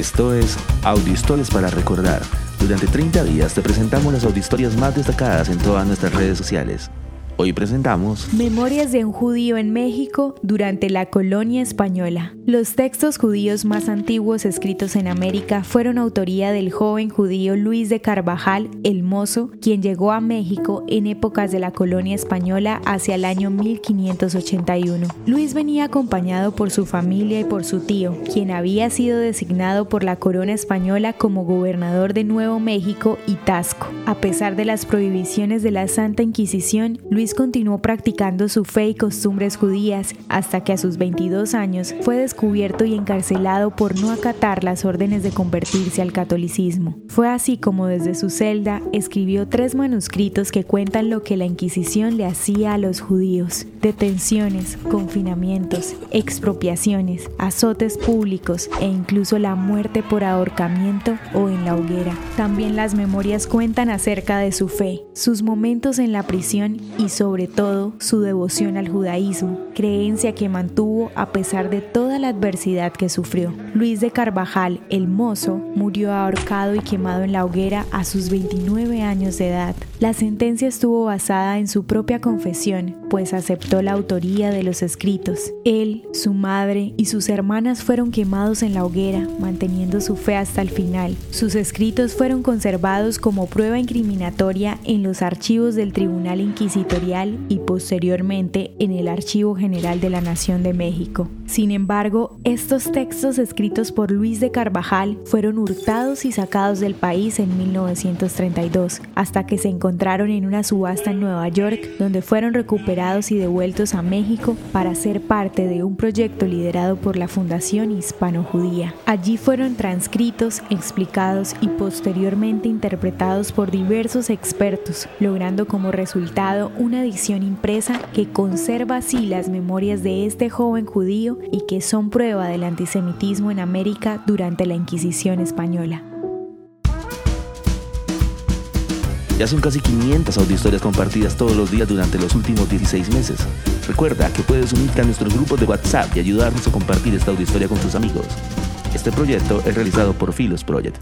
Esto es Audiohistorias para Recordar. Durante 30 días te presentamos las audiohistorias más destacadas en todas nuestras redes sociales. Hoy presentamos Memorias de un judío en México durante la colonia española. Los textos judíos más antiguos escritos en América fueron autoría del joven judío Luis de Carvajal el Mozo, quien llegó a México en épocas de la colonia española hacia el año 1581. Luis venía acompañado por su familia y por su tío, quien había sido designado por la corona española como gobernador de Nuevo México y Tasco. A pesar de las prohibiciones de la Santa Inquisición, Luis continuó practicando su fe y costumbres judías hasta que a sus 22 años fue descubierto y encarcelado por no acatar las órdenes de convertirse al catolicismo. Fue así como desde su celda escribió tres manuscritos que cuentan lo que la Inquisición le hacía a los judíos. Detenciones, confinamientos, expropiaciones, azotes públicos e incluso la muerte por ahorcamiento o en la hoguera. También las memorias cuentan acerca de su fe, sus momentos en la prisión y sobre todo su devoción al judaísmo, creencia que mantuvo a pesar de toda la adversidad que sufrió. Luis de Carvajal, el mozo, murió ahorcado y quemado en la hoguera a sus 29 años de edad. La sentencia estuvo basada en su propia confesión, pues aceptó la autoría de los escritos. Él, su madre y sus hermanas fueron quemados en la hoguera, manteniendo su fe hasta el final. Sus escritos fueron conservados como prueba incriminatoria en los archivos del Tribunal Inquisitorial y posteriormente en el Archivo General de la Nación de México. Sin embargo, estos textos escritos por Luis de Carvajal fueron hurtados y sacados del país en 1932, hasta que se encontraron en una subasta en Nueva York, donde fueron recuperados y devueltos a México para ser parte de un proyecto liderado por la Fundación Hispano-Judía. Allí fueron transcritos, explicados y posteriormente interpretados por diversos expertos, logrando como resultado una edición impresa que conserva así las memorias de este joven judío y que son prueba del antisemitismo en América durante la Inquisición española. Ya son casi 500 audiohistorias compartidas todos los días durante los últimos 16 meses. Recuerda que puedes unirte a nuestros grupos de WhatsApp y ayudarnos a compartir esta audiohistoria con tus amigos. Este proyecto es realizado por Philos Project.